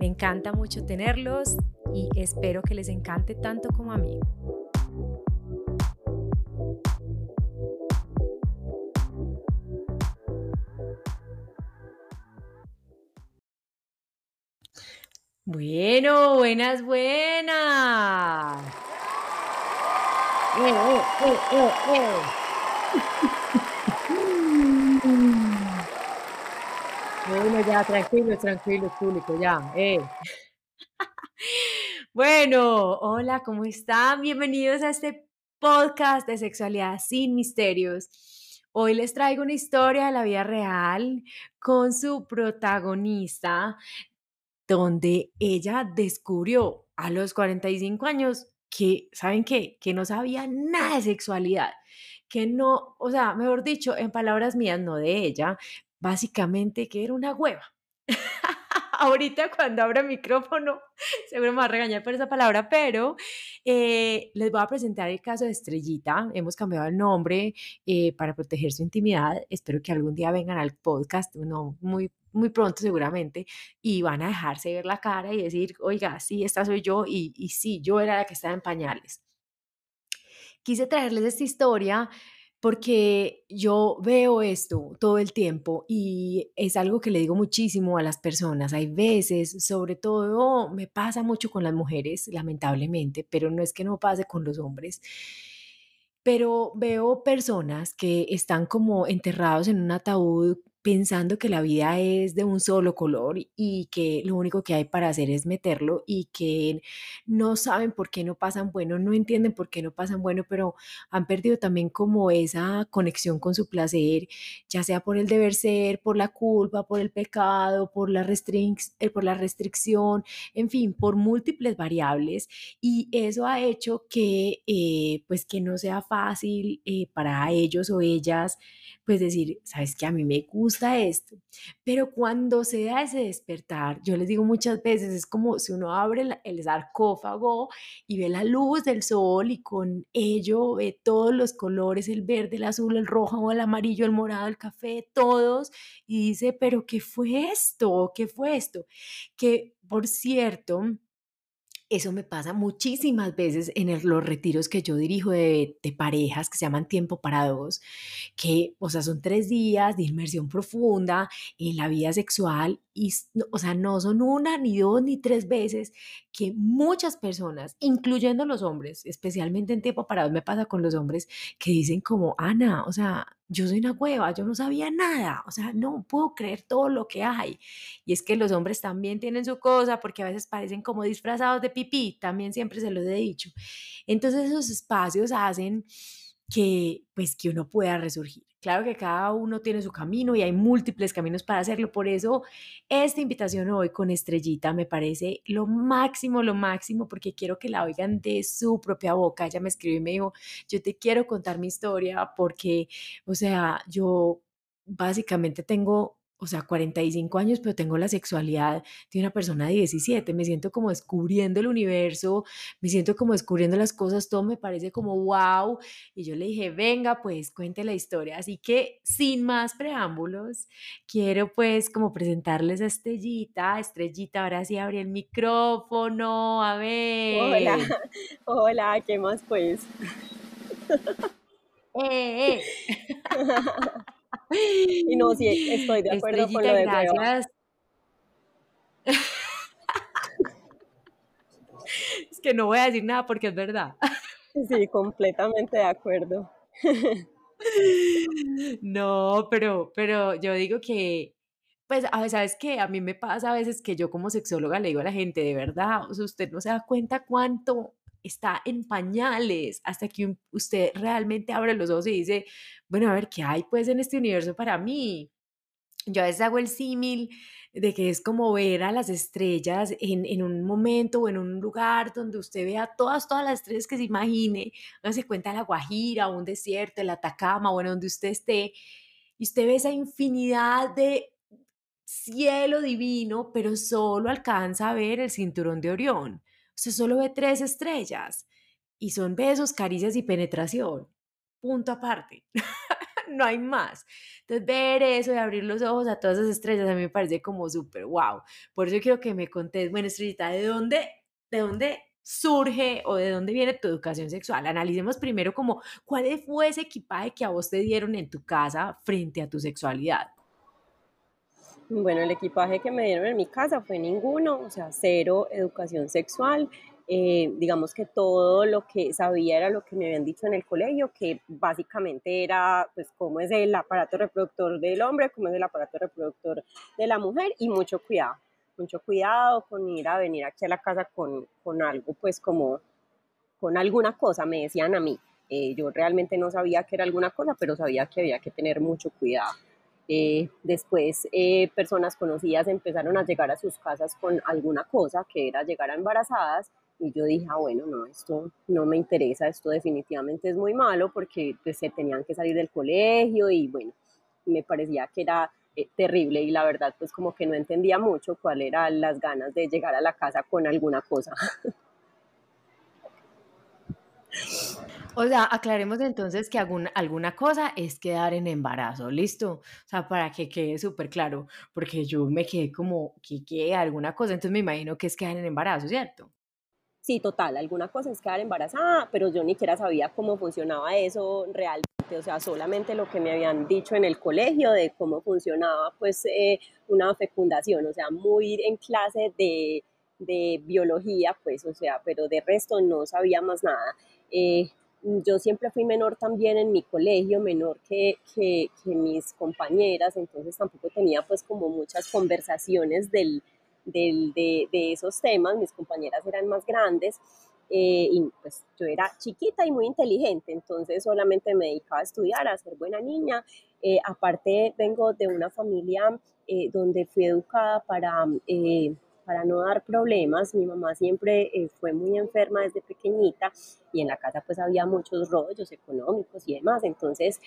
Me encanta mucho tenerlos y espero que les encante tanto como a mí. Bueno, buenas, buenas. Eh, eh, eh, Bueno, ya, tranquilo, tranquilo, público, ya. Eh. bueno, hola, ¿cómo están? Bienvenidos a este podcast de sexualidad sin misterios. Hoy les traigo una historia de la vida real con su protagonista, donde ella descubrió a los 45 años que, ¿saben qué? Que no sabía nada de sexualidad, que no, o sea, mejor dicho, en palabras mías, no de ella, básicamente que era una hueva. Ahorita cuando abra el micrófono, seguro me va a regañar por esa palabra, pero eh, les voy a presentar el caso de Estrellita. Hemos cambiado el nombre eh, para proteger su intimidad. Espero que algún día vengan al podcast, no muy, muy pronto seguramente, y van a dejarse ver la cara y decir, oiga, sí, esta soy yo y, y sí, yo era la que estaba en pañales. Quise traerles esta historia porque yo veo esto todo el tiempo y es algo que le digo muchísimo a las personas. Hay veces, sobre todo me pasa mucho con las mujeres, lamentablemente, pero no es que no pase con los hombres. Pero veo personas que están como enterrados en un ataúd pensando que la vida es de un solo color y que lo único que hay para hacer es meterlo y que no saben por qué no pasan bueno, no entienden por qué no pasan bueno, pero han perdido también como esa conexión con su placer, ya sea por el deber ser, por la culpa, por el pecado, por la, eh, por la restricción, en fin, por múltiples variables. Y eso ha hecho que eh, pues que no sea fácil eh, para ellos o ellas pues decir, sabes que a mí me gusta esto, pero cuando se da ese despertar, yo les digo muchas veces, es como si uno abre el sarcófago y ve la luz del sol y con ello ve todos los colores, el verde, el azul, el rojo, el amarillo, el morado, el café, todos, y dice, pero ¿qué fue esto? ¿Qué fue esto? Que, por cierto, eso me pasa muchísimas veces en los retiros que yo dirijo de, parejas que se llaman tiempo para dos, que, o sea, son tres días de inmersión profunda en la vida sexual y, o sea, no son una, ni dos, ni tres veces que muchas personas, incluyendo los hombres, especialmente en tiempo parado, me pasa con los hombres que dicen como, Ana, o sea, yo soy una cueva, yo no sabía nada, o sea, no puedo creer todo lo que hay. Y es que los hombres también tienen su cosa porque a veces parecen como disfrazados de pipí, también siempre se los he dicho. Entonces esos espacios hacen que pues que uno pueda resurgir. Claro que cada uno tiene su camino y hay múltiples caminos para hacerlo. Por eso esta invitación hoy con Estrellita me parece lo máximo, lo máximo, porque quiero que la oigan de su propia boca. Ella me escribió y me dijo, yo te quiero contar mi historia porque, o sea, yo básicamente tengo o sea, 45 años, pero tengo la sexualidad de una persona de 17. Me siento como descubriendo el universo, me siento como descubriendo las cosas, todo me parece como wow. Y yo le dije, venga, pues cuente la historia. Así que sin más preámbulos, quiero pues como presentarles a Estrellita. Estrellita, ahora sí abre el micrófono, a ver. Hola, hola, ¿qué más pues? eh, eh. Y no, sí, estoy de acuerdo con lo de gracias. es que no voy a decir nada porque es verdad. Sí, completamente de acuerdo. No, pero, pero yo digo que, pues, a veces, ¿sabes qué? A mí me pasa a veces que yo como sexóloga le digo a la gente, de verdad, o sea, usted no se da cuenta cuánto está en pañales hasta que usted realmente abre los ojos y dice, bueno, a ver, ¿qué hay pues en este universo para mí? yo a veces hago el símil de que es como ver a las estrellas en, en, un momento o en un lugar donde usted vea todas, todas las estrellas que se imagine, no se cuenta la Guajira un desierto, el Atacama, bueno, donde usted esté, y usted ve esa infinidad de cielo divino, pero solo alcanza a ver el cinturón de Orión. Usted solo ve tres estrellas y son besos, caricias y penetración. Punto aparte. no hay más. Entonces, ver eso y abrir los ojos a todas esas estrellas a mí me parece como súper wow. Por eso quiero que me contes, bueno, Estrellita, ¿de dónde, de dónde surge o de dónde viene tu educación sexual? Analicemos primero como cuál fue ese equipaje que a vos te dieron en tu casa frente a tu sexualidad. Bueno, el equipaje que me dieron en mi casa fue ninguno, o sea, cero educación sexual. Eh, digamos que todo lo que sabía era lo que me habían dicho en el colegio, que básicamente era pues cómo es el aparato reproductor del hombre, cómo es el aparato reproductor de la mujer y mucho cuidado, mucho cuidado con ir a venir aquí a la casa con, con algo pues como con alguna cosa, me decían a mí. Eh, yo realmente no sabía que era alguna cosa, pero sabía que había que tener mucho cuidado. Eh, después, personas conocidas empezaron a llegar a sus casas con alguna cosa, que era llegar a embarazadas, y yo dije, ah, bueno, no, esto no me interesa, esto definitivamente es muy malo porque pues, se tenían que salir del colegio y bueno, me parecía que era eh, terrible y la verdad pues como que no entendía mucho cuáles eran las ganas de llegar a la casa con alguna cosa. O sea, aclaremos entonces que alguna, alguna cosa es quedar en embarazo, ¿listo? O sea, para que quede súper claro, porque yo me quedé como, que quede alguna cosa? Entonces me imagino que es quedar en embarazo, ¿cierto? Sí, total, alguna cosa es quedar embarazada, pero yo ni siquiera sabía cómo funcionaba eso realmente, o sea, solamente lo que me habían dicho en el colegio de cómo funcionaba pues eh, una fecundación, o sea, muy en clase de, de, biología, pues, o sea, pero de resto no sabía más nada. Eh, yo siempre fui menor también en mi colegio, menor que, que, que mis compañeras, entonces tampoco tenía pues como muchas conversaciones del de, esos temas, mis compañeras eran más grandes eh, y pues yo era chiquita y muy inteligente, entonces solamente me dedicaba a estudiar, a ser buena niña. Eh, aparte vengo de una familia eh, donde fui educada para, para no dar problemas. Mi mamá siempre fue muy enferma desde pequeñita y en la casa pues había muchos rollos económicos y demás, entonces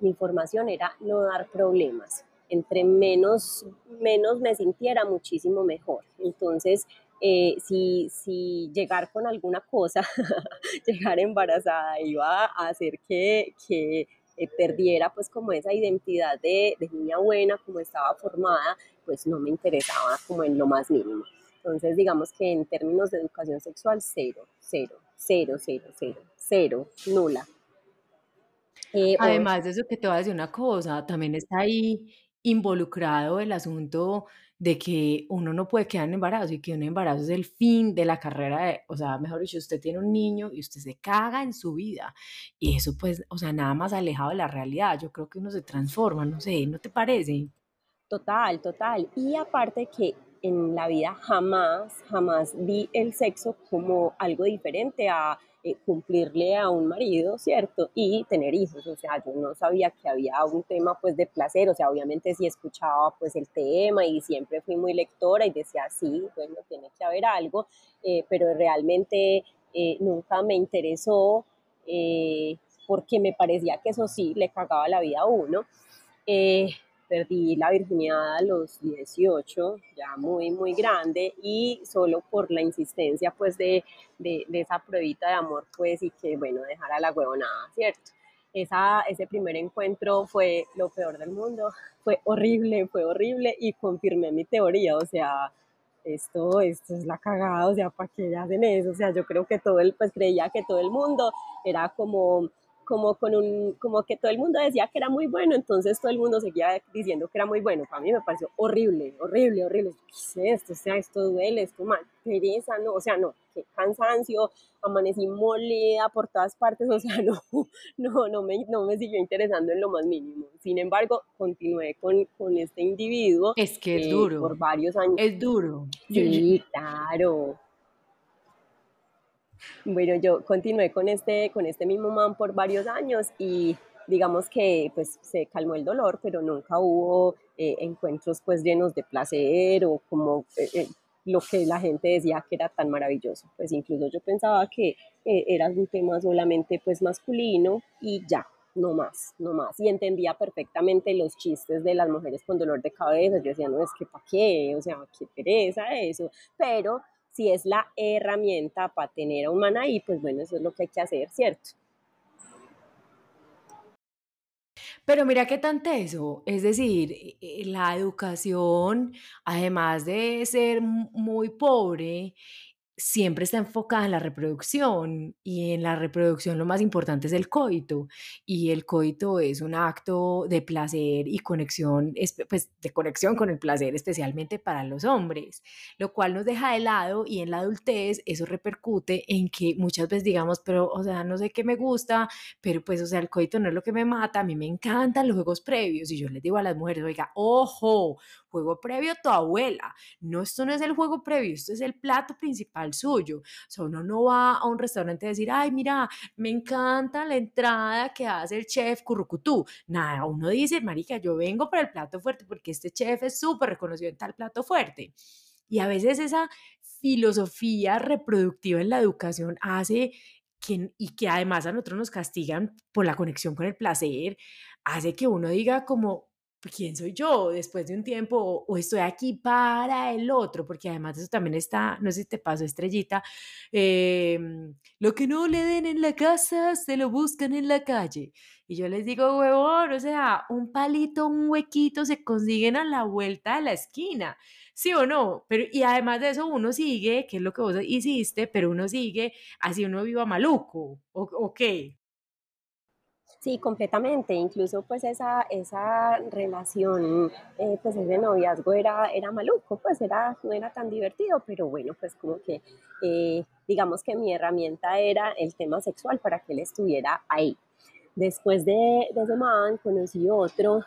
mi formación era no dar problemas entre menos, menos me sintiera, muchísimo mejor. Entonces, eh, si, si, llegar con alguna cosa, llegar embarazada iba a hacer que, que eh, perdiera pues como esa identidad de, niña buena, como estaba formada, pues no me interesaba como en lo más mínimo. Entonces, digamos que en términos de educación sexual, cero, cero, cero, cero, cero, cero, nula. Eh, Además de eso que te voy a decir una cosa, también está ahí involucrado el asunto de que uno no puede quedar en embarazo y que un embarazo es el fin de la carrera, o sea, mejor dicho, usted tiene un niño y usted se caga en su vida y eso pues, o sea, nada más alejado de la realidad, yo creo que uno se transforma, no sé, ¿no te parece? Total, total. Y aparte que en la vida jamás, jamás vi el sexo como algo diferente a eh, cumplirle a un marido, ¿cierto? Y tener hijos, o sea, yo no sabía que había un tema pues de placer, o sea, obviamente sí escuchaba pues el tema y siempre fui muy lectora y decía, sí, bueno, tiene que haber algo, eh, pero realmente eh, nunca me interesó porque me parecía que eso sí le cagaba la vida a uno perdí la virginidad a los 18, ya muy, muy grande, y solo por la insistencia, pues, de, de, esa pruebita de amor, pues, y que, bueno, dejara la huevonada, ¿cierto? Esa, ese primer encuentro fue lo peor del mundo, fue horrible, fue horrible, y confirmé mi teoría, o sea, esto, esto es la cagada, o sea, ¿para qué hacen eso? O sea, yo creo que todo el, pues creía que todo el mundo era como como con un, como que todo el mundo decía que era muy bueno, entonces todo el mundo seguía diciendo que era muy bueno. Para mí me pareció horrible, horrible, horrible. ¿Qué es esto? O sea, esto duele, esto mal, pereza, no, o sea, no, qué cansancio, amanecí molida por todas partes, o sea, no, no, no me, no me siguió interesando en lo más mínimo. Sin embargo, continué con, con este individuo. Es que es eh, duro. Por varios años. Es duro. Sí, claro. Bueno, yo continué con este, con este mismo man por varios años y digamos que pues se calmó el dolor, pero nunca hubo eh, encuentros pues llenos de placer o como eh, lo que la gente decía que era tan maravilloso. Pues incluso yo pensaba que era un tema solamente pues masculino y ya, no más, no más. Y entendía perfectamente los chistes de las mujeres con dolor de cabeza. Yo decía, no, es que para qué, o sea, qué pereza eso. Pero si es la herramienta para tener a un man ahí, pues bueno, eso es lo que hay que hacer, ¿cierto? Pero mira qué tan teso, es decir, e, e, la educación, además de ser muy pobre, siempre está enfocada en la reproducción y en la reproducción lo más importante es el coito y el coito es un acto de placer y conexión, pues de conexión con el placer especialmente para los hombres, lo cual nos deja de lado y en la adultez eso repercute en que muchas veces digamos, pero o sea, no sé qué me gusta, pero pues o sea, el coito no es lo que me mata, a mí me encantan los juegos previos y yo les digo a las mujeres, oiga, ojo, juego previo tu abuela, no, esto no es el juego previo, esto es el plato principal suyo. O sea, uno no va a un restaurante a decir, ay, mira, me encanta la entrada que hace el chef Currucutú. Nada, uno dice, marica, yo vengo para el plato fuerte porque este chef es súper reconocido en tal plato fuerte. Y a veces esa filosofía reproductiva en la educación hace que, y que además a nosotros nos castigan por la conexión con el placer, hace que uno diga como, quién soy yo después de un tiempo o, estoy aquí para el otro, porque además eso también está, no sé si te pasó estrellita, em, lo que no le den en la casa se lo buscan en la calle. Y yo les digo, huevón, o sea, un palito, un huequito se consiguen a la vuelta de la esquina. ¿Sí o no? Pero, y además de eso, uno sigue, que es lo que vos hiciste, pero uno sigue así uno viva maluco, ¿o, o qué? Sí, completamente. Incluso pues esa, esa relación, eh, pues ese noviazgo era, era maluco, pues era, no era tan divertido, pero bueno, pues como que eh, digamos que mi herramienta era el tema sexual para que él estuviera ahí. Después de, de ese man conocí otro,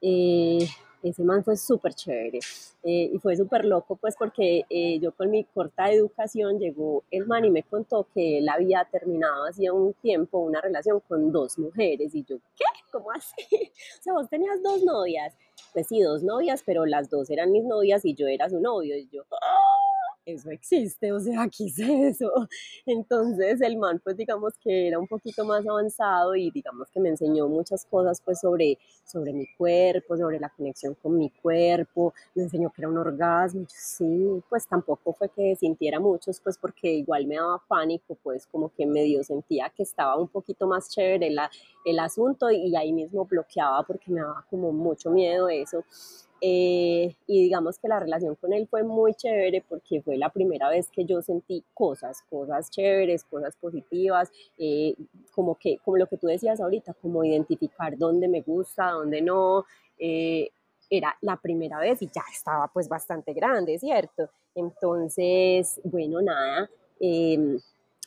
eh, ese man fue súper chévere eh, y fue súper loco pues porque eh, yo con mi corta educación llegó el man y me contó que él había terminado hacía un tiempo una relación con dos mujeres y yo, ¿qué? ¿Cómo así? O sea, vos tenías dos novias. Pues sí, dos novias, pero las dos eran mis novias y yo era su novio y yo, ¡ah! Eso existe, o sea, aquí es eso. Entonces el man, pues digamos que era un poquito más avanzado y digamos que me enseñó muchas cosas pues sobre, sobre mi cuerpo, sobre la conexión con mi cuerpo, me enseñó que era un orgasmo, sí, pues tampoco fue que sintiera muchos, pues porque igual me daba pánico, pues como que medio sentía que estaba un poquito más chévere la, el asunto y ahí mismo bloqueaba porque me daba como mucho miedo eso. Eh, y digamos que la relación con él fue muy chévere porque fue la primera vez que yo sentí cosas, cosas chéveres, cosas positivas, eh, como que, como lo que tú decías ahorita, como identificar dónde me gusta, dónde no. Eh, era la primera vez y ya estaba pues bastante grande, ¿cierto? Entonces, bueno, nada, em,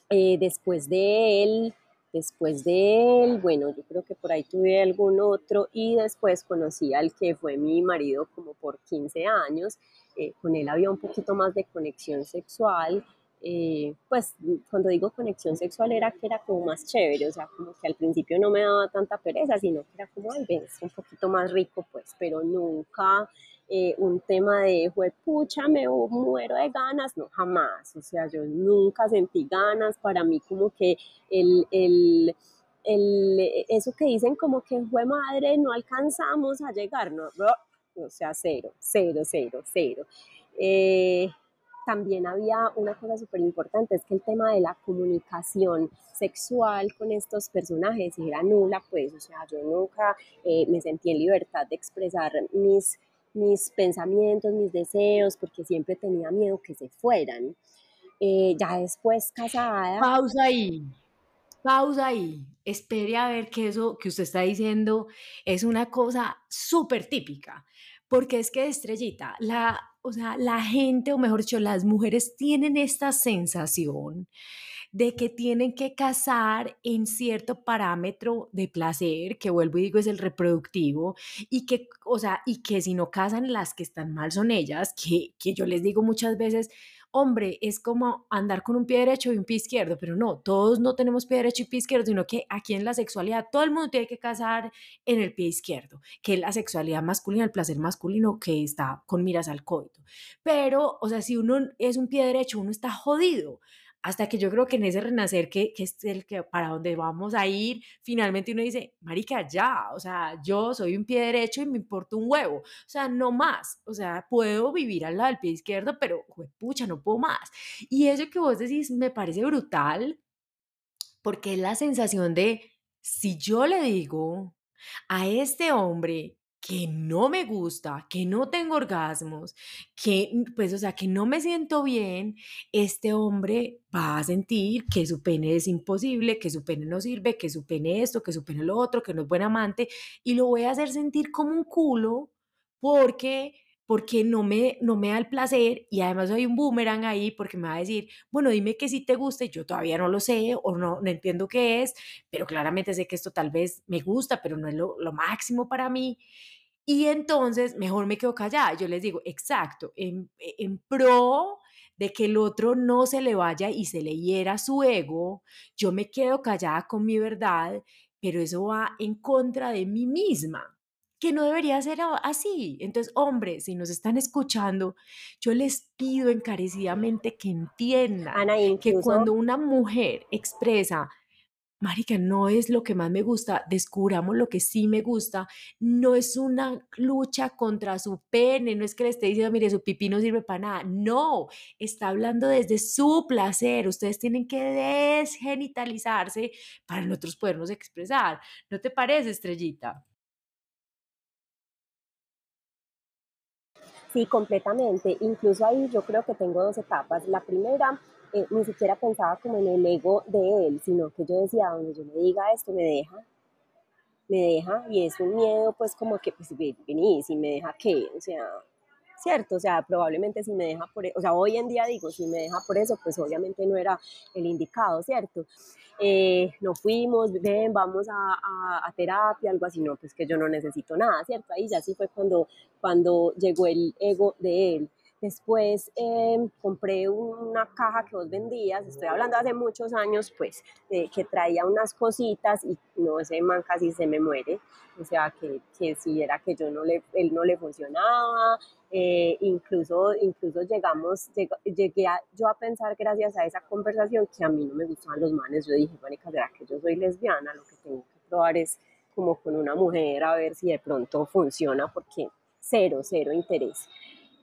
después de él Después de él, bueno, yo creo que por ahí tuve algún otro y después conocí al que fue mi marido como por 15 años. Eh, con él había un poquito más de conexión sexual. Eh, pues cuando digo conexión sexual era que era como más chévere, o sea, como que al principio no me daba tanta pereza, sino que era como, ay, ves, un poquito más rico, pues, pero nunca eh, un tema de, pucha, me muero de ganas, no, jamás, o sea, yo nunca sentí ganas, para mí como que el, el, el eso que dicen como que fue madre, no alcanzamos a llegar, no, o sea, cero, cero, cero, cero. Eh, también había una cosa súper importante, es que el tema de la comunicación sexual con estos personajes era nula, pues, o sea, yo nunca eh, me sentí en libertad de expresar mis mis pensamientos, mis deseos, porque siempre tenía miedo que se fueran. Eh, ya después casada. Pausa ahí, pausa ahí. Espere a ver que eso que usted está diciendo es una cosa súper típica, porque es que estrellita, la, o sea, la gente, o mejor dicho, las mujeres tienen esta sensación de que tienen que casar en cierto parámetro de placer, que vuelvo y digo es el reproductivo, y que, o sea, y que si no casan las que están mal son ellas, que, que yo les digo muchas veces, hombre, es como andar con un pie derecho y un pie izquierdo, pero no, todos no tenemos pie derecho y pie izquierdo, sino que aquí en la sexualidad todo el mundo tiene que casar en el pie izquierdo, que es la sexualidad masculina, el placer masculino que está con miras al coito. Pero, o sea, si uno es un pie derecho, uno está jodido hasta que yo creo que en ese renacer que, que, es el que para donde vamos a ir, finalmente uno dice, marica, ya, o sea, yo soy un pie derecho y me importa un huevo, o sea, no más, o sea, puedo vivir al lado del pie izquierdo, pero, pucha, no puedo más. Y eso que vos decís me parece brutal, porque es la sensación de, si yo le digo a este hombre que no me gusta, que no tengo orgasmos, que pues o sea, que no me siento bien, este hombre va a sentir que su pene es imposible, que su pene no sirve, que su pene esto, que su pene lo otro, que no es buen amante y lo voy a hacer sentir como un culo porque porque no me, no me da el placer y además hay un boomerang ahí porque me va a decir, bueno, dime que si te gusta yo todavía no lo sé o no, no entiendo qué es, pero claramente sé que esto tal vez me gusta, pero no es lo máximo para mí. Y entonces mejor me quedo callada. Yo les digo, exacto, en, en pro de que el otro no se le vaya y se le hiera su ego, yo me quedo callada con mi verdad, pero eso va en contra de mí misma, que no debería ser así. Entonces, hombres, si nos están escuchando, yo les pido encarecidamente que entiendan que cuando una mujer expresa Marica, no es lo que más me gusta, descubramos lo que sí me gusta, no es una lucha contra su pene, no es que le esté diciendo, mire, su pipí no sirve para nada, no, está hablando desde su placer, ustedes tienen que desgenitalizarse para nosotros podernos expresar, ¿no te parece, Estrellita? Sí, completamente. Incluso ahí yo creo que tengo dos etapas. La primera eh, ni siquiera pensaba como en el ego de él, sino que yo decía, donde yo le diga esto, me deja, me deja, y es un miedo, pues como que, pues vení, si me deja qué, o sea, cierto, o sea, probablemente si me deja por, e, o sea, hoy en día digo, si me deja por eso, pues obviamente no era el indicado, ¿cierto? Eh, no fuimos, ven, vamos a, a, terapia, algo así, no, pues que yo no necesito nada, ¿cierto? Ahí ya sí fue cuando, cuando llegó el ego de él. Después em, compré una caja que vos vendías, estoy hablando hace muchos años, pues, que traía unas cositas y no, ese man casi se me muere. O sea, que, que si era que yo no le, él no le funcionaba, eh, incluso, incluso llegamos, llegué yo a pensar gracias a esa conversación que a mí no me gustaban los manes. Yo dije, bueno, ¿será que yo soy lesbiana? Lo que tengo que probar es como con una mujer a ver si de pronto funciona, porque cero, cero interés.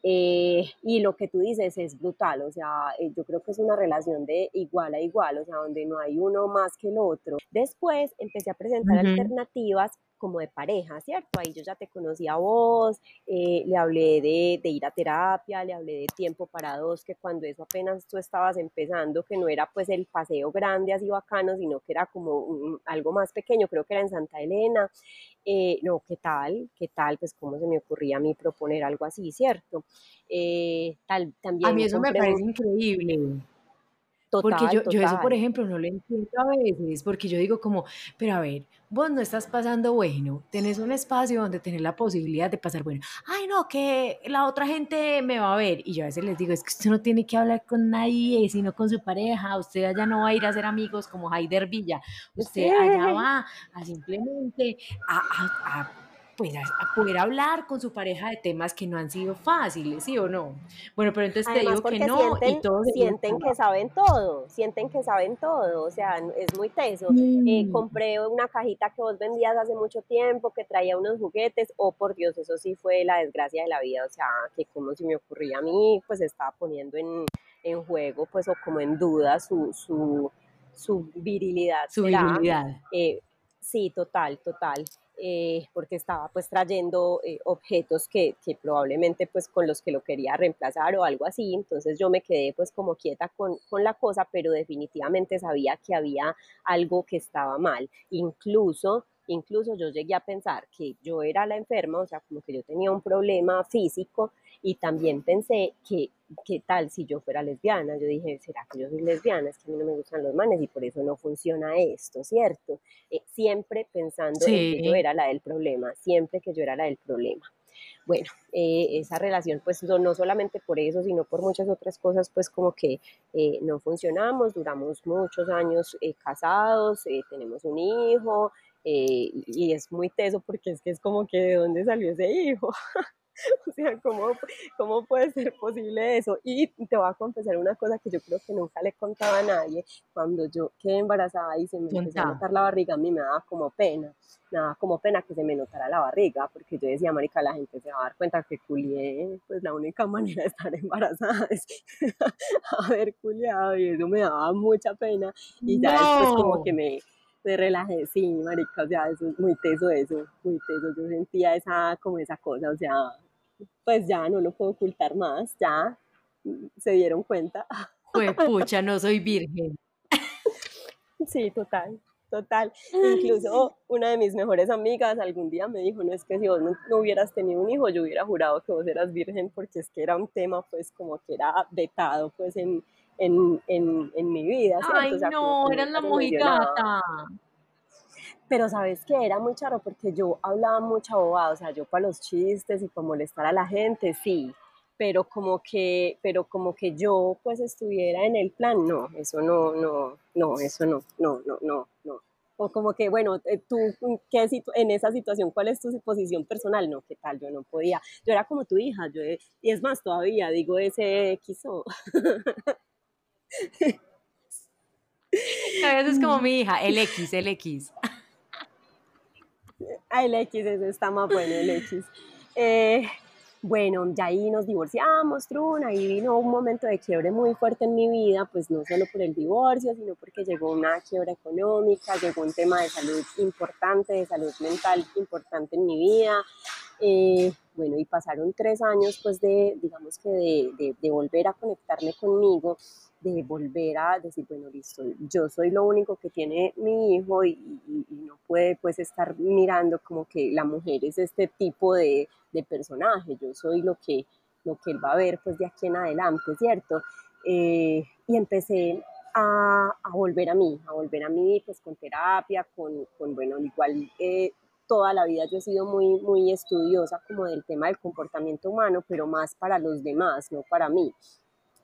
Eh, y lo que tú dices es brutal, o sea, eh, yo creo que es una relación de igual a igual, o sea, donde no hay uno más que el otro. Después empecé a presentar alternativas como de pareja, ¿cierto? Ahí yo ya te conocí a vos, eh, le hablé de, de, ir a terapia, le hablé de tiempo para dos, que cuando eso apenas tú estabas empezando, que no era pues el paseo grande así bacano, sino que era como algo más pequeño, creo que era en Santa Elena. Eh, no, ¿qué tal? ¿Qué tal? Pues cómo se me ocurría a mí proponer algo así, ¿cierto? Eh, tal, también a mí eso me parece increíble porque yo, yo eso, por ejemplo, no lo entiendo a veces, porque yo digo como, pero a ver, vos no estás pasando bueno, tenés un espacio donde tenés la posibilidad de pasar bueno. Ay, no, que la otra gente me va a ver. Y yo a veces les digo, es que usted no tiene que hablar con nadie, sino con su pareja. Usted allá no va a ir a ser amigos como Haider Villa. Usted allá va a simplemente a, a pues a, poder hablar con su pareja de temas que no han sido fáciles, ¿sí o no? Bueno, pero entonces te digo que no y todos sienten que saben todo, sienten que saben todo, o sea, es muy teso. Eh, compré una cajita que vos vendías hace mucho tiempo que traía unos juguetes, oh por Dios, eso sí fue la desgracia de la vida, o sea, que como si me ocurría a mí, pues estaba poniendo en, en juego, pues o como en duda su, su, su virilidad. Su virilidad. Eh, sí, total, total. Eh, porque estaba pues trayendo eh, objetos que, que, probablemente pues con los que lo quería reemplazar o algo así, entonces yo me quedé pues como quieta con, con la cosa, pero definitivamente sabía que había algo que estaba mal, incluso incluso yo llegué a pensar que yo era la enferma, o sea, como que yo tenía un problema físico y también pensé que, ¿qué tal si yo fuera lesbiana? Yo dije, ¿será que yo soy lesbiana? Es que a mí no me gustan los manes y por eso no funciona esto, ¿cierto? Eh, siempre pensando en que yo era la del problema, siempre que yo era la del problema. bueno, eh, esa relación pues no, solamente por eso, sino por muchas otras cosas pues como que eh, no funcionamos, duramos muchos años eh, casados, tenemos un hijo y es muy teso porque es que es como que de dónde salió ese hijo. o sea, ¿cómo, ¿cómo puede ser posible eso? Y te voy a confesar una cosa que yo creo que nunca le contaba a nadie. Cuando yo quedé embarazada y se me empezó a notar la barriga, a mí me daba como pena. Me daba como pena que se me notara la barriga, porque yo decía, marica, la gente se va a dar cuenta que culié, pues la única manera de estar embarazada es haber culiado y eso me daba mucha pena. Y ya después como que me, me relajé, sí, marica, o sea, eso es muy teso eso, muy teso, yo sentía esa, como esa cosa, o sea, pues ya no lo puedo ocultar más, ya se dieron cuenta. Pues pucha, no soy virgen. Sí, total, total. Incluso una de mis mejores amigas algún día me dijo, no es que si vos no, hubieras tenido un hijo, yo hubiera jurado que vos eras virgen porque es que era un tema pues como que era vetado pues en, en, en, en mi vida. Ay, no, eras la mojigata pero sabes que era muy charo porque yo hablaba mucha bobada, o sea, yo para los chistes y para molestar a la gente, sí, pero como que, pero como que yo pues estuviera en el plan, no, eso no, no, no, eso no, no, no, no, no. O como que, bueno, eh, tú, ¿qué en esa situación, cuál es tu posición personal? No, ¿qué tal? Yo no podía. Yo era como tu hija, yo, y es más, todavía digo ese quiso. A veces es como mi hija, el X, el X. Ah, el X, ese está más bueno, el X. Bueno, ya ahí nos divorciamos, Trun, ahí vino un momento de quiebre muy fuerte en mi vida, pues no solo por el divorcio, sino porque llegó una quiebra económica, llegó un tema de salud importante, de salud mental importante en mi vida. Eh, bueno, y pasaron tres años, pues de, digamos que de, de volver a conectarme conmigo de volver a decir, bueno, listo, yo soy lo único que tiene mi hijo y, no puede pues estar mirando como que la mujer es este tipo de, de, personaje, yo soy lo que, lo que él va a ver pues de aquí en adelante, ¿cierto? Eh, y empecé a, a, volver a mí, a volver a mí pues con terapia, con, con bueno, igual... Eh, toda la vida yo he sido muy, muy estudiosa como del tema del comportamiento humano, pero más para los demás, no para mí.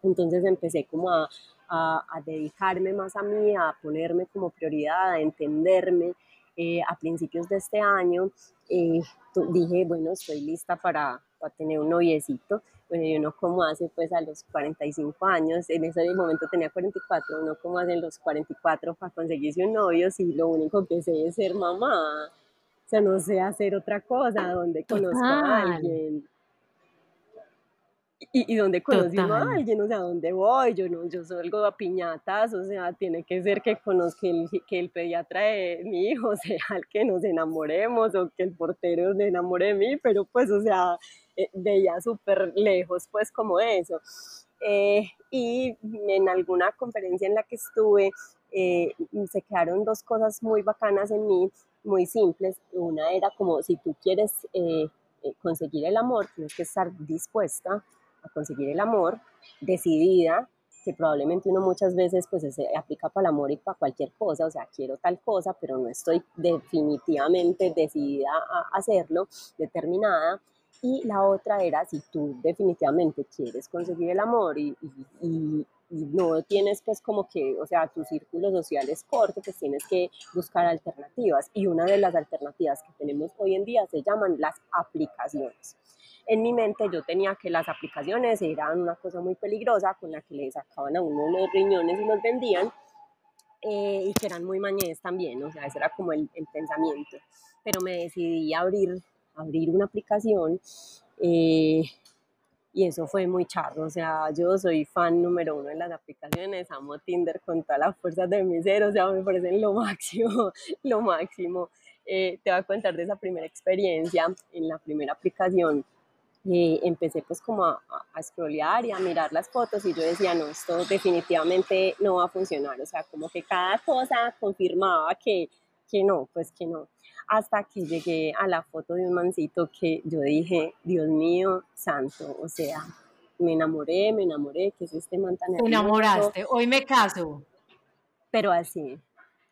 Entonces empecé como a, a, dedicarme más a mí, a ponerme como prioridad, a entenderme. Eh, a principios de este año eh, dije, bueno, estoy lista para, para, tener un noviecito. Bueno, yo no como hace pues a los 45 años, en ese momento tenía 44, no como hace los 44 para conseguirse un novio, si lo único que sé es ser mamá. O sea, no sé hacer otra cosa, donde conozco a alguien y, y donde conocí a alguien, o sea, ¿dónde voy? Yo no, yo salgo a piñatas, o sea, tiene que ser que conozca el, que el pediatra de mi hijo sea el que nos enamoremos o que el portero se enamore de mí, pero pues, o sea, eh, veía súper lejos, pues, como eso. Eh, y en alguna conferencia en la que estuve, eh, se quedaron dos cosas muy bacanas en mí, muy simples. Una era como, si tú quieres conseguir el amor, tienes que estar dispuesta conseguir el amor, decidida, que probablemente uno muchas veces pues se aplica para el amor y para cualquier cosa, o sea, quiero tal cosa, pero no estoy definitivamente decidida a hacerlo, determinada. Y la otra era si tú definitivamente quieres conseguir el amor y, no tienes pues como que, o sea, tu círculo social es corto, pues tienes que buscar alternativas. Y una de las alternativas que tenemos hoy en día se llaman las aplicaciones en mi mente yo tenía que las aplicaciones eran una cosa muy peligrosa con la que le sacaban a uno los riñones y los vendían eh, y que eran muy mañez también, o sea, ese era como el, pensamiento. Pero me decidí a abrir, abrir una aplicación eh, y eso fue muy charro, o sea, yo soy fan número uno de las aplicaciones, amo Tinder con todas las fuerzas de mi ser, o sea, me parecen lo máximo, lo máximo. Eh, te voy a contar de esa primera experiencia en la primera aplicación eh, empecé pues como a, a, scrollear y a mirar las fotos y yo decía, no, esto definitivamente no va a funcionar, o sea, como que cada cosa confirmaba que, que no, pues que no. Hasta que llegué a la foto de un mancito que yo dije, Dios mío, santo, o sea, me enamoré, me enamoré, que es este man tan enamoraste, hoy me caso. Pero así,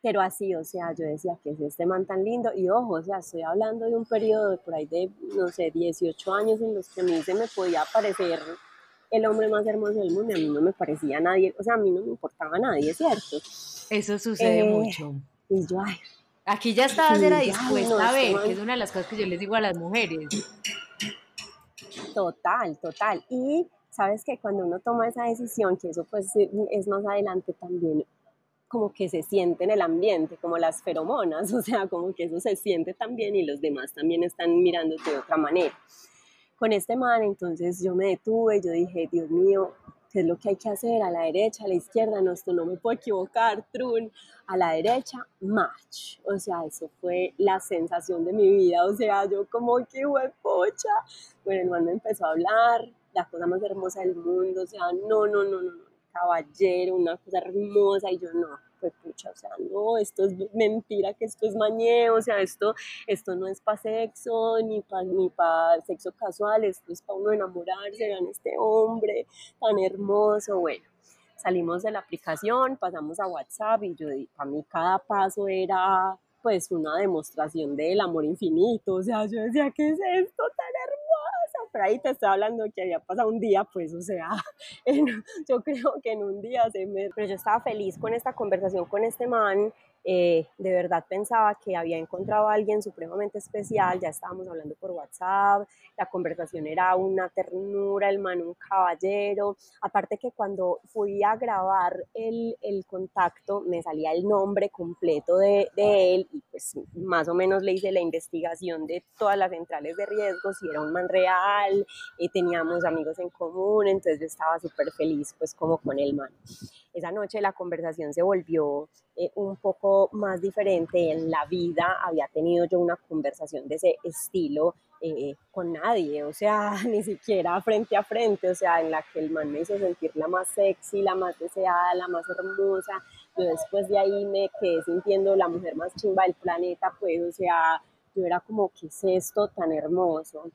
pero así, o sea, yo decía que es este man tan lindo y ojo, o sea, estoy hablando de un periodo de por ahí de, no sé, 18 años en los que a mí se me podía parecer el hombre más hermoso del mundo, a mí no me parecía nadie, o sea, a mí no me importaba nadie, ¿cierto? Eso sucede eh, mucho. Y yo, ay. Aquí ya estaba era dispuesta a ver, que es una de las cosas que yo les digo a las mujeres. Total, total. Y sabes que cuando uno toma esa decisión, que eso pues es más adelante también, como que se siente en el ambiente, como las feromonas, o sea, como que eso se siente también y los demás también están mirándote de otra manera. Con este man, entonces yo me detuve, yo dije, Dios mío, ¿qué es lo que hay que hacer? A la derecha, a la izquierda, no, esto no me puedo equivocar, trun, a la derecha, match. O sea, eso fue la sensación de mi vida, o sea, yo como que pocha. Bueno, el man me empezó a hablar, la cosa más hermosa del mundo, o sea, no, no, no, no, caballero, una cosa hermosa, y yo no, pues pucha, o sea, no, esto es mentira, que esto es mañeo, o sea, esto, esto no es para sexo, ni para ni pa sexo casual, esto es para uno enamorarse, vean este hombre tan hermoso, bueno. Salimos de la aplicación, pasamos a WhatsApp y yo, para mí cada paso era pues una demostración del amor infinito, o sea, yo decía, ¿qué es esto tan? Pero ahí te estoy hablando que había pasado un día, pues, o sea, yo creo que en un día se me... Pero yo estaba feliz con esta conversación con este man, eh, de verdad pensaba que había encontrado a alguien supremamente especial, ya estábamos hablando por WhatsApp, la conversación era una ternura, el man un caballero, aparte que cuando fui a grabar el, el contacto me salía el nombre completo de, de, él y pues más o menos le hice la investigación de todas las centrales de riesgos, si era un man real, y teníamos amigos en común, entonces yo estaba súper feliz pues como con el man. Esa noche la conversación se volvió eh, un poco más diferente. En la vida había tenido yo una conversación de ese estilo eh, con nadie, o sea, ni siquiera frente a frente, o sea, en la que el man me hizo sentir la más sexy, la más deseada, la más hermosa. Yo después de ahí me quedé sintiendo la mujer más chimba del planeta, pues, o sea, yo era como, ¿qué es esto tan hermoso?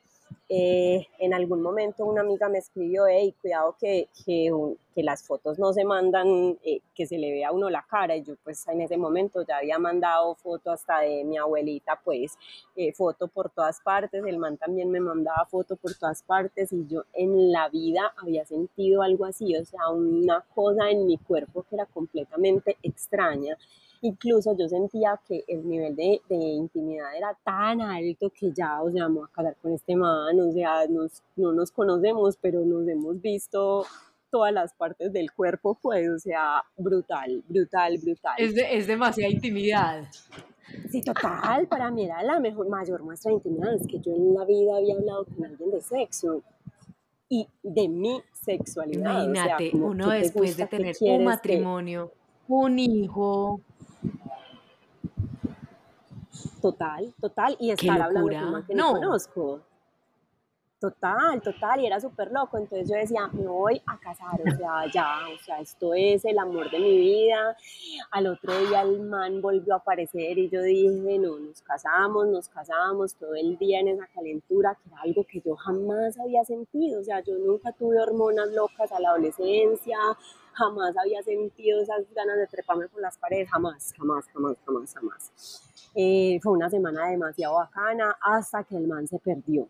Eh, en algún momento una amiga me escribió, hey, cuidado que, que, las fotos no se mandan, eh, que se le vea a uno la cara. Y yo pues en ese momento ya había mandado foto hasta de mi abuelita, pues eh, foto por todas partes. El man también me mandaba foto por todas partes y yo en la vida había sentido algo así, o sea, una cosa en mi cuerpo que era completamente extraña. Incluso yo sentía que el nivel de, de, intimidad era tan alto que ya, o sea, vamos a casar con este man, o sea, nos, no nos conocemos, pero nos hemos visto todas las partes del cuerpo, pues, o sea, brutal, brutal, brutal. Es, es demasiada intimidad. Sí, total, para mí era la mejor, mayor muestra de intimidad, es que yo en la vida había hablado con alguien de sexo y de mi sexualidad. Imagínate, uno después de tener un matrimonio, un hijo, Total, total. Y estar hablando con una que no. conozco. Total, total, y era súper loco. Entonces yo decía, me voy a casar, o sea, ya, o sea, esto es el amor de mi vida. Al otro día el man volvió a aparecer y yo dije, no, nos casamos, nos casamos todo el día en esa calentura, que era algo que yo jamás había sentido. O sea, yo nunca tuve hormonas locas a la adolescencia, jamás había sentido esas ganas de treparme por las paredes, jamás, jamás, jamás, jamás, jamás. Eh, fue una semana demasiado bacana hasta que el man se perdió.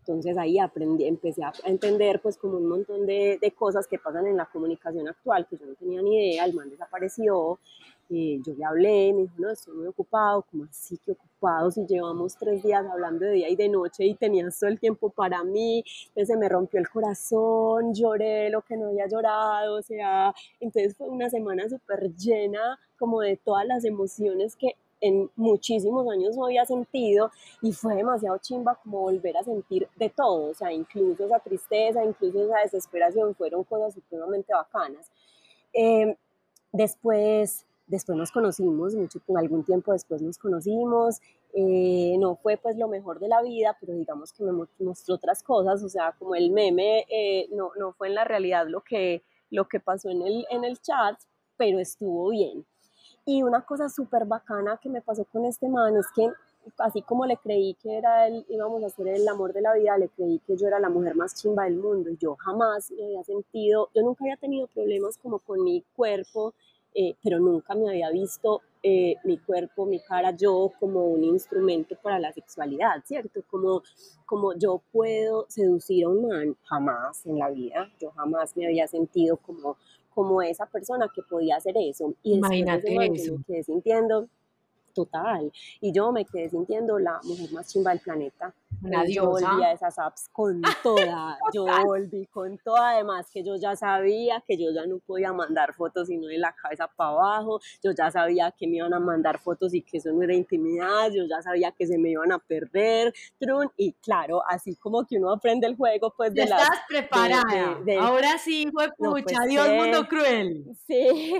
Entonces ahí aprendí, empecé a entender pues como un montón de, de, cosas que pasan en la comunicación actual que yo no tenía ni idea, el man desapareció, eh, yo le hablé, me dijo, no, estoy muy ocupado, como así que ocupado si llevamos tres días hablando de día y de noche y tenías todo el tiempo para mí, entonces se me rompió el corazón, lloré lo que no había llorado, o sea, entonces fue una semana súper llena como de todas las emociones que en muchísimos años no había sentido y fue demasiado chimba como volver a sentir de todo, o sea, incluso esa tristeza, incluso esa desesperación, fueron cosas supremamente bacanas. Eh, después, después nos conocimos, mucho, algún tiempo después nos conocimos, eh, no fue pues lo mejor de la vida, pero digamos que me mostró otras cosas, o sea, como el meme eh, no, no fue en la realidad lo que, lo que pasó en el, en el chat, pero estuvo bien. Y una cosa súper bacana que me pasó con este man es que así como le creí que era el, íbamos a ser el amor de la vida, le creí que yo era la mujer más chimba del mundo. Yo jamás me había sentido, yo nunca había tenido problemas como con mi cuerpo, eh, pero nunca me había visto eh, mi cuerpo, mi cara, yo como un instrumento para la sexualidad, ¿cierto? Como, como yo puedo seducir a un man, jamás en la vida, yo jamás me había sentido como, como esa persona que podía hacer eso. Y Imagínate eso. quedé sintiendo total. Y yo me quedé sintiendo la mujer más chimba del planeta. Una yo volví a esas apps con toda, yo volví con toda, además que yo ya sabía que yo ya no podía mandar fotos sino de la cabeza para abajo, yo ya sabía que me iban a mandar fotos y que eso no era intimidad, yo ya sabía que se me iban a perder, trun, y claro, así como que uno aprende el juego, pues de ya Estás preparada, ahora sí fue pucha, pues, Dios mundo cruel. Sí,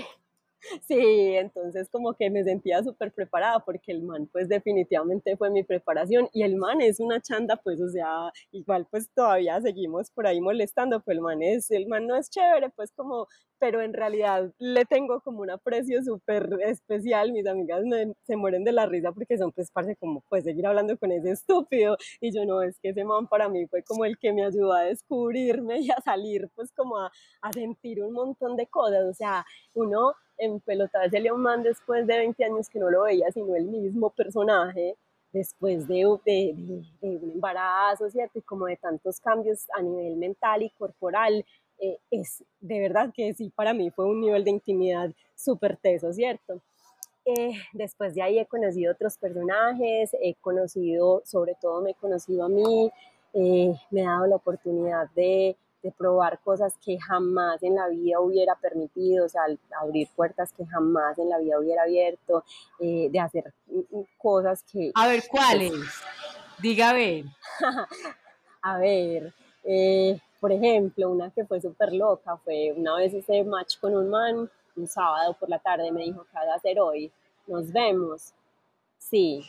Sí, entonces como que me sentía súper preparada porque el man pues definitivamente fue mi preparación y el man es una chanda pues o sea igual pues todavía seguimos por ahí molestando pues el man es, el man no es chévere pues como pero en realidad le tengo como un aprecio súper especial, mis amigas se mueren de la risa porque son pues parce como pues seguir hablando con ese estúpido y yo no, es que ese man para mí fue como el que me ayudó a descubrirme y a salir pues como a, a sentir un montón de cosas, o sea, uno en pelotarse a un man después de 20 años que no lo veía, sino el mismo personaje, después de, de, de, un embarazo, ¿cierto? Y como de tantos cambios a nivel mental y corporal, eh, es de verdad que sí, para mí fue un nivel de intimidad súper teso, ¿cierto? Eh, después de ahí he conocido otros personajes, he conocido, sobre todo me he conocido a mí, eh, me he dado la oportunidad de de probar cosas que jamás en la vida hubiera permitido, o sea, abrir puertas que jamás en la vida hubiera abierto, eh, de hacer cosas que... A ver, ¿cuáles? Diga a ver. a ver, eh, por ejemplo, una que fue súper loca fue una vez hice match con un man un sábado por la tarde, me dijo, ¿qué vas a hacer hoy? Nos vemos. Sí,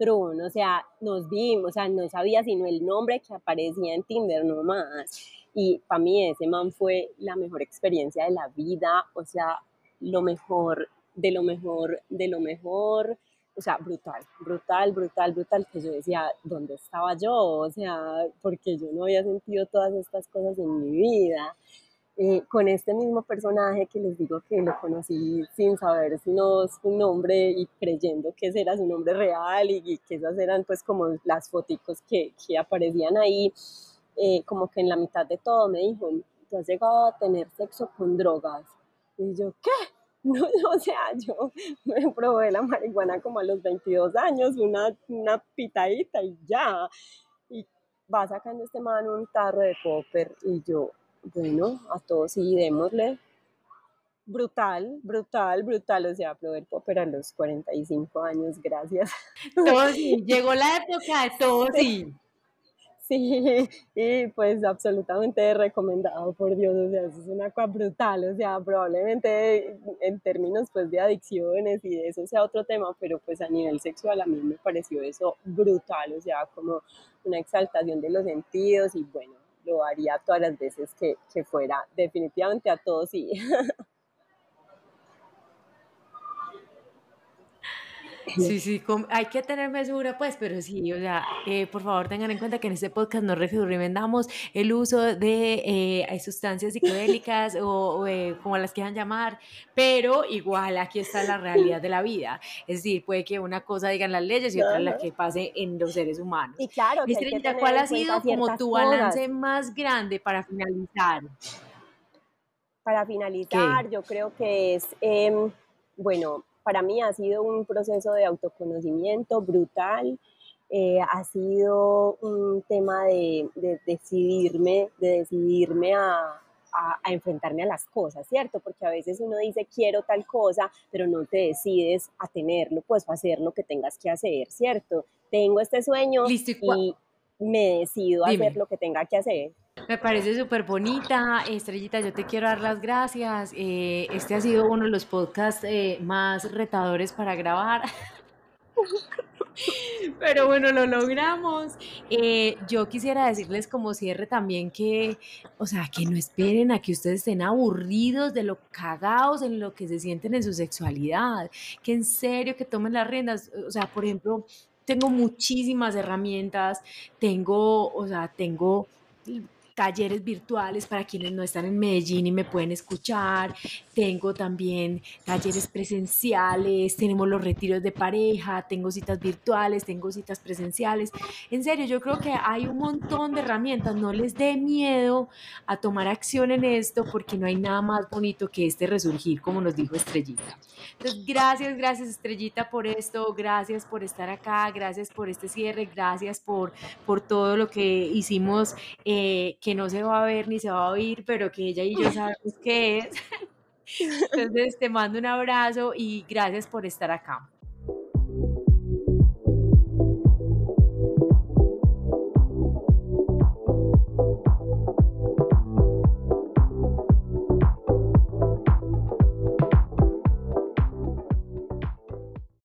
Trun, o sea, nos vimos, o sea, no sabía sino el nombre que aparecía en Tinder nomás. Y para mí ese man fue la mejor experiencia de la vida, o sea, lo mejor, de lo mejor, de lo mejor, o sea, brutal, brutal, brutal, brutal, que yo decía, ¿dónde estaba yo? O sea, porque yo no había sentido todas estas cosas en mi vida. Eh, con este mismo personaje que les digo que lo conocí sin saber sino su nombre y creyendo que ese era su nombre real y, que esas eran pues como las foticos que, que aparecían ahí eh, como que en la mitad de todo me dijo, tú has llegado a tener sexo con drogas. Y yo, ¿qué? No, o sea, yo me probé la marihuana como a los 22 años, una, una pitadita y ya. Y va sacando este man un tarro de popper y yo, bueno, a todos sí, démosle. Brutal, brutal, brutal. O sea, el popper a los 45 años, gracias. Todo sí, llegó la época de todo sí. Sí, y pues absolutamente recomendado, por Dios, o sea, eso es una cosa brutal, o sea, probablemente en términos pues de adicciones y de eso sea otro tema, pero pues a nivel sexual a mí me pareció eso brutal, o sea, como una exaltación de los sentidos y bueno, lo haría todas las veces que, que fuera, definitivamente a todos sí. Sí, sí, hay que tener mesura, pues, pero sí, o sea, eh, por favor tengan en cuenta que en este podcast no recomendamos el uso de eh, sustancias psicodélicas o, eh, como las quieran llamar, pero igual aquí está la realidad de la vida. Es decir, puede que una cosa digan las leyes y otra la que pase en los seres humanos. Y claro, ¿cuál ha sido como tu balance más grande para finalizar? Para finalizar, yo creo que es, em, bueno, para mí ha sido un proceso de autoconocimiento brutal, eh, ha sido un tema de, decidirme, de decidirme a, enfrentarme a las cosas, ¿cierto? Porque a veces uno dice quiero tal cosa, pero no te decides a tenerlo, pues a hacer lo que tengas que hacer, ¿cierto? Tengo este sueño y, me decido a hacer lo que tenga que hacer. Me parece súper bonita. Estrellita, yo te quiero dar las gracias. Eh, este ha sido uno de los podcasts eh, más retadores para grabar. Pero bueno, lo logramos. Eh, yo quisiera decirles como cierre también que, o sea, que no esperen a que ustedes estén aburridos de lo cagados en lo que se sienten en su sexualidad. Que en serio que tomen las riendas. O sea, por ejemplo, tengo muchísimas herramientas. Tengo, o sea, tengo talleres virtuales para quienes no están en Medellín y me pueden escuchar. Tengo también talleres presenciales, tenemos los retiros de pareja, tengo citas virtuales, tengo citas presenciales. En serio, yo creo que hay un montón de herramientas. No les dé miedo a tomar acción en esto porque no hay nada más bonito que este resurgir, como nos dijo Estrellita. Entonces, gracias, gracias Estrellita por esto, gracias por estar acá, gracias por este cierre, gracias por, por todo lo que hicimos. Eh, que no se va a ver ni se va a oír, pero que ella y yo sabemos qué es. Entonces te mando un abrazo y gracias por estar acá.